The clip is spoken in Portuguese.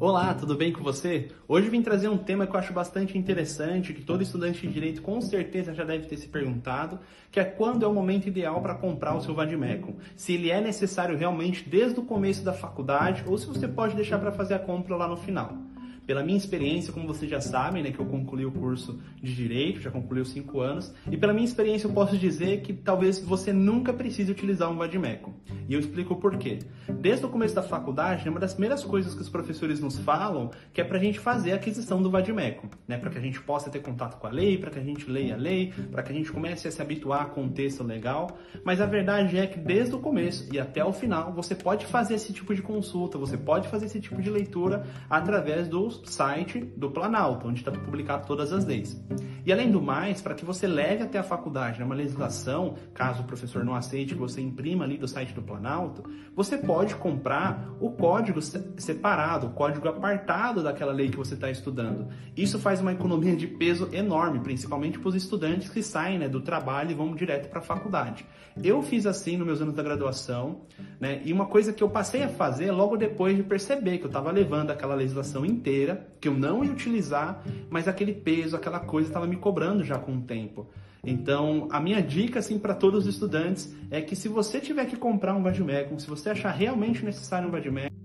Olá, tudo bem com você? Hoje vim trazer um tema que eu acho bastante interessante, que todo estudante de direito com certeza já deve ter se perguntado, que é quando é o momento ideal para comprar o seu vademecum. Se ele é necessário realmente desde o começo da faculdade ou se você pode deixar para fazer a compra lá no final. Pela minha experiência, como vocês já sabem, né, que eu concluí o curso de Direito, já concluí os cinco anos, e pela minha experiência eu posso dizer que talvez você nunca precise utilizar um vadimeco. E eu explico o porquê. Desde o começo da faculdade, uma das primeiras coisas que os professores nos falam que é para a gente fazer a aquisição do vadimeco, né, para que a gente possa ter contato com a lei, para que a gente leia a lei, para que a gente comece a se habituar com o texto legal. Mas a verdade é que desde o começo e até o final, você pode fazer esse tipo de consulta, você pode fazer esse tipo de leitura através dos site do Planalto, onde está publicado todas as leis. E além do mais, para que você leve até a faculdade né, uma legislação, caso o professor não aceite que você imprima ali do site do Planalto, você pode comprar o código separado, o código apartado daquela lei que você está estudando. Isso faz uma economia de peso enorme, principalmente para os estudantes que saem né, do trabalho e vão direto para a faculdade. Eu fiz assim nos meus anos da graduação, né, e uma coisa que eu passei a fazer logo depois de perceber que eu estava levando aquela legislação inteira que eu não ia utilizar, mas aquele peso, aquela coisa estava me cobrando já com o tempo. Então, a minha dica assim para todos os estudantes é que se você tiver que comprar um Vadimecum, se você achar realmente necessário um Vadimecum,